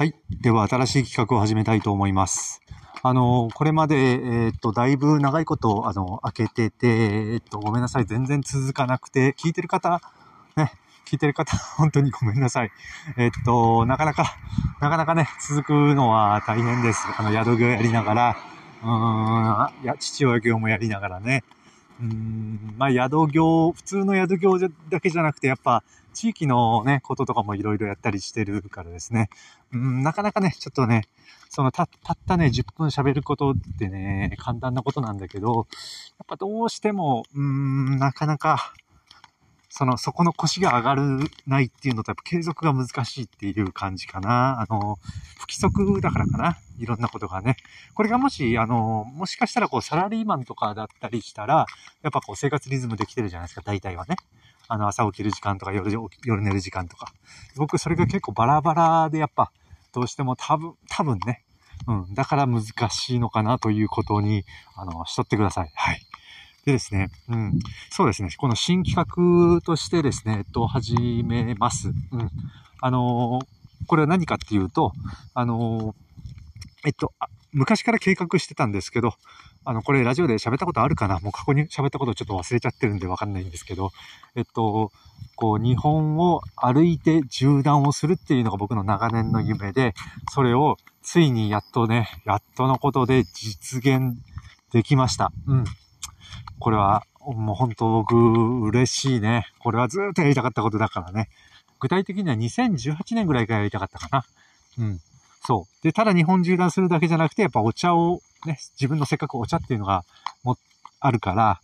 はい。では、新しい企画を始めたいと思います。あの、これまで、えっ、と、だいぶ長いこと、あの、開けてて、えっ、と、ごめんなさい。全然続かなくて、聞いてる方、ね、聞いてる方、本当にごめんなさい。えっと、なかなか、なかなかね、続くのは大変です。あの、宿業やりながら、うーん、いや、父親業もやりながらね。うん、まあ、宿業、普通の宿業だけじゃなくて、やっぱ、地域のね、こととかもいろいろやったりしてるからですね。うん、なかなかね、ちょっとね、そのた、たったね、10分喋ることってね、簡単なことなんだけど、やっぱどうしても、うん、なかなか、その、そこの腰が上がるないっていうのと、やっぱ継続が難しいっていう感じかな。あの、不規則だからかな。いろんなことがね。これがもし、あの、もしかしたらこう、サラリーマンとかだったりしたら、やっぱこう、生活リズムできてるじゃないですか、大体はね。あの、朝起きる時間とか夜、夜寝る時間とか。僕、それが結構バラバラで、やっぱ、どうしても多分、多分ね。うん。だから難しいのかなということに、あの、しとってください。はい。でですね、うん。そうですね。この新企画としてですね、えっと、始めます。うん。あのこれは何かっていうと、あのえっと、昔から計画してたんですけど、あの、これラジオで喋ったことあるかな？もう過去に喋ったことちょっと忘れちゃってるんでわかんないんですけど、えっと、こう、日本を歩いて縦断をするっていうのが僕の長年の夢で、それをついにやっとね、やっとのことで実現できました。うん。これは、もう本当僕、嬉しいね。これはずっとやりたかったことだからね。具体的には2018年ぐらいからやりたかったかな。うん。そう。で、ただ日本縦断するだけじゃなくて、やっぱお茶をね、自分のせっかくお茶っていうのがも、あるから、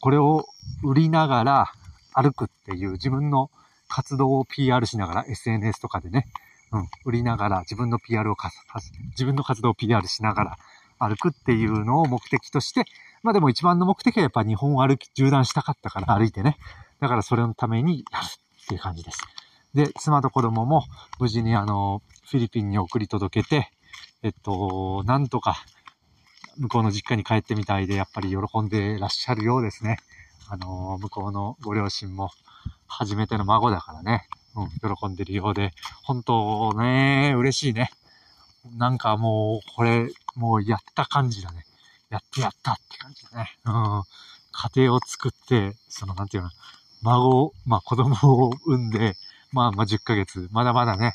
これを売りながら歩くっていう自分の活動を PR しながら SNS とかでね、うん、売りながら自分の PR をか自分の活動を PR しながら歩くっていうのを目的として、まあでも一番の目的はやっぱ日本を歩き、縦断したかったから歩いてね。だからそれのためにやるっていう感じです。で、妻と子供も無事にあの、フィリピンに送り届けて、えっと、なんとか向こうの実家に帰ってみたいで、やっぱり喜んでらっしゃるようですね。あの、向こうのご両親も初めての孫だからね、うん、喜んでるようで、本当ね、嬉しいね。なんかもう、これ、もうやった感じだね。やってやったって感じだね。うん。家庭を作って、その、なんていうの、孫、まあ子供を産んで、まあまあ10ヶ月、まだまだね、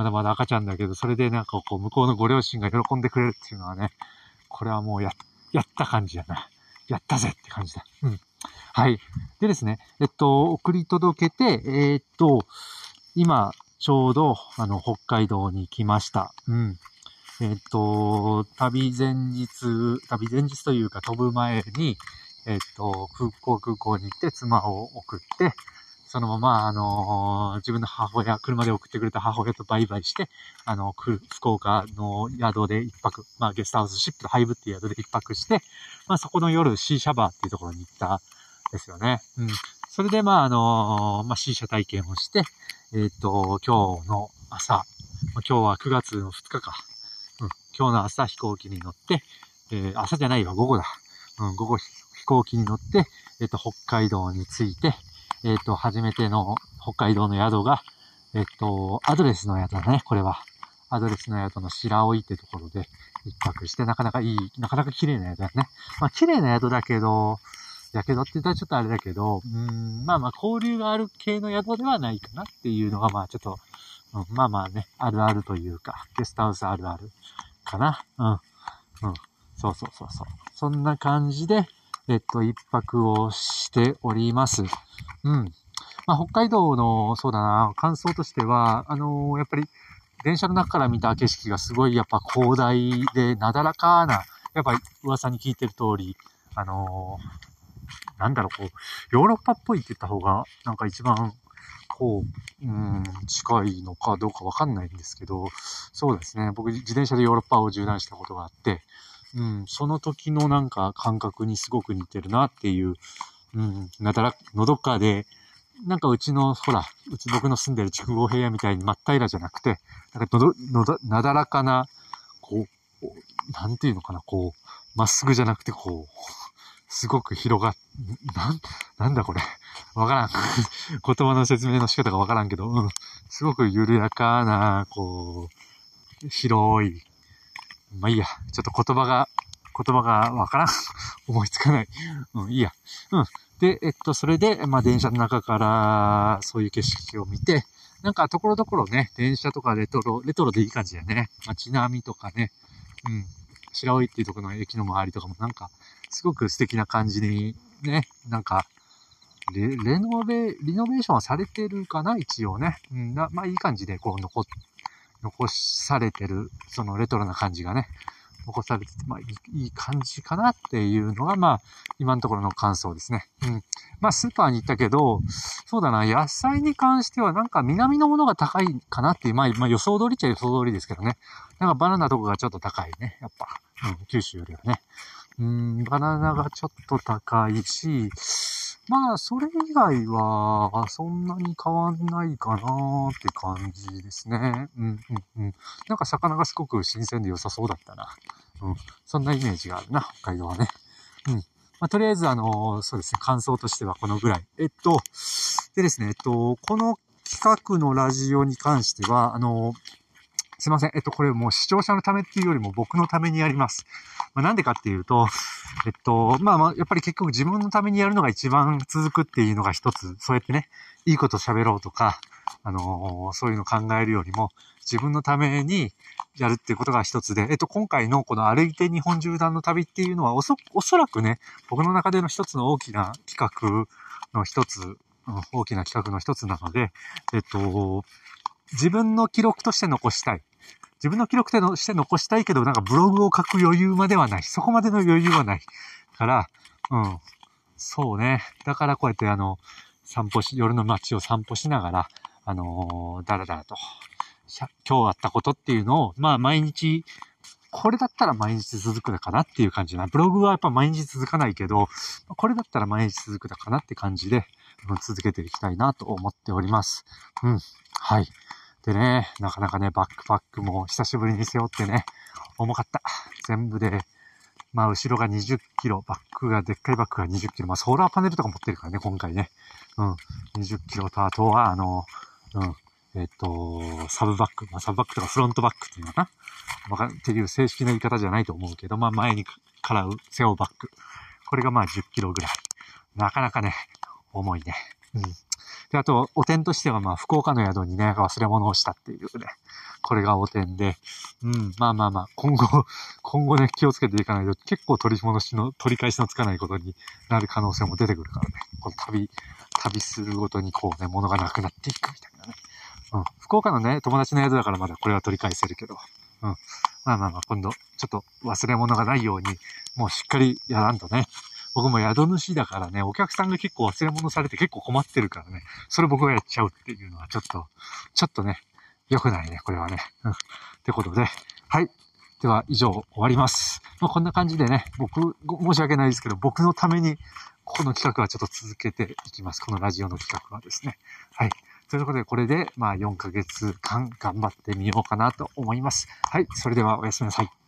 まだまだ赤ちゃんだけど、それでなんかこう、向こうのご両親が喜んでくれるっていうのはね、これはもうや、やった感じだな。やったぜって感じだ。うん。はい。でですね、えっと、送り届けて、えー、っと、今、ちょうど、あの、北海道に来ました。うん。えっと、旅前日、旅前日というか飛ぶ前に、えっと、空港空港に行って妻を送って、そのまま、あのー、自分の母親、車で送ってくれた母親とバイバイして、あの、福岡の宿で一泊、まあ、ゲストハウスシップハイブっていう宿で一泊して、まあ、そこの夜、シーシャバーっていうところに行ったですよね。うん。それで、まあ、あのー、まあ、シーシャ体験をして、えっ、ー、と、今日の朝、今日は9月の2日か。うん。今日の朝飛行機に乗って、えー、朝じゃないわ、午後だ。うん、午後飛行機に乗って、えっ、と、北海道に着いて、えっ、ー、と、初めての北海道の宿が、えっ、ー、と、アドレスの宿だね、これは。アドレスの宿の白老ってところで一泊して、なかなかいい、なかなか綺麗な宿だね。まあ、綺麗な宿だけど、やけどって言ったらちょっとあれだけど、うん、まあまあ交流がある系の宿ではないかなっていうのが、まあちょっと、うん、まあまあね、あるあるというか、ゲストハウスあるあるかな。うん。うん。そうそうそうそう。そんな感じで、えっと、一泊をしております。うん。まあ、北海道の、そうだな、感想としては、あのー、やっぱり、電車の中から見た景色がすごいやっぱ広大で、なだらかな、やっぱ噂に聞いてる通り、あのー、なんだろう、こう、ヨーロッパっぽいって言った方が、なんか一番、こう、うん、近いのかどうかわかんないんですけど、そうですね。僕、自転車でヨーロッパを縦断したことがあって、うん、その時のなんか感覚にすごく似てるなっていう、うん、なだら、のどかで、なんかうちの、ほら、うち僕の住んでる筑後平野みたいに真っ平らじゃなくて、なんかのど、のど、なだらかな、こう、なんていうのかな、こう、まっすぐじゃなくて、こう、すごく広がっ、なん、なんだこれ。わからん。言葉の説明の仕方がわからんけど、うん。すごく緩やかな、こう、広い。まあいいや。ちょっと言葉が、言葉がわからん。思いつかない。うん、いいや。うん。で、えっと、それで、まあ電車の中からそういう景色を見て、なんかところどころね、電車とかレトロ、レトロでいい感じだよね。街並みとかね。うん。白老っていうところの駅の周りとかもなんか、すごく素敵な感じに、ね、なんか、レ、レノベ、リノベーションはされてるかな一応ね。うん、な、まあいい感じで、こう、残っ、残されてる、そのレトロな感じがね、残されてて、まあいい、感じかなっていうのが、まあ、今のところの感想ですね。うん。まあ、スーパーに行ったけど、そうだな、野菜に関してはなんか南のものが高いかなっていう、まあ、まあ予想通りっちゃ予想通りですけどね。なんかバナナとかがちょっと高いね、やっぱ。うん、九州よりはね。うん、バナナがちょっと高いし、まあ、それ以外は、そんなに変わんないかなって感じですね。うん、うん、うん。なんか魚がすごく新鮮で良さそうだったな。うん。そんなイメージがあるな、北海道はね。うん。まあ、とりあえず、あのそうですね、感想としてはこのぐらい。えっと、でですね、えっと、この企画のラジオに関しては、あのすいません。えっと、これもう視聴者のためっていうよりも僕のためにやります。まあ、なんでかっていうと、えっと、まあまあ、やっぱり結局自分のためにやるのが一番続くっていうのが一つ、そうやってね、いいこと喋ろうとか、あのー、そういうの考えるよりも、自分のためにやるっていうことが一つで、えっと、今回のこの歩いて日本縦断の旅っていうのはおそ、おそらくね、僕の中での一つの大きな企画の一つ、大きな企画の一つなので、えっと、自分の記録として残したい。自分の記録として残したいけど、なんかブログを書く余裕まではない。そこまでの余裕はない。から、うん。そうね。だからこうやってあの、散歩し、夜の街を散歩しながら、あのー、だらだらと、今日あったことっていうのを、まあ毎日、これだったら毎日続くのかなっていう感じな。ブログはやっぱ毎日続かないけど、これだったら毎日続くのかなって感じで、続けていきたいなと思っております。うん。はい。でね、なかなかね、バックパックも久しぶりに背負ってね、重かった。全部で、まあ後ろが20キロ、バックが、でっかいバックが20キロ、まあソーラーパネルとか持ってるからね、今回ね。うん。20キロと、あとは、あの、うん。えっ、と、サブバック、まあ、サブバックとかフロントバックっていうのかなわかっていう正式な言い方じゃないと思うけど、まあ前にからう、背負うバック。これがまあ10キロぐらい。なかなかね、重いね。うん。で、あと、お点としては、まあ、福岡の宿にね、忘れ物をしたっていうね。これがお点で。うん、まあまあまあ、今後、今後ね、気をつけていかないと、結構取り戻しの、取り返しのつかないことになる可能性も出てくるからね。この旅、旅するごとにこうね、物がなくなっていくみたいなね。うん。福岡のね、友達の宿だからまだこれは取り返せるけど。うん。まあまあまあ、今度、ちょっと忘れ物がないように、もうしっかりやらんとね。僕も宿主だからね、お客さんが結構忘れ物されて結構困ってるからね、それ僕がやっちゃうっていうのはちょっと、ちょっとね、良くないね、これはね。うん。ってことで、はい。では、以上終わります。まあ、こんな感じでね、僕、申し訳ないですけど、僕のために、この企画はちょっと続けていきます。このラジオの企画はですね。はい。ということで、これで、まあ、4ヶ月間頑張ってみようかなと思います。はい。それでは、おやすみなさい。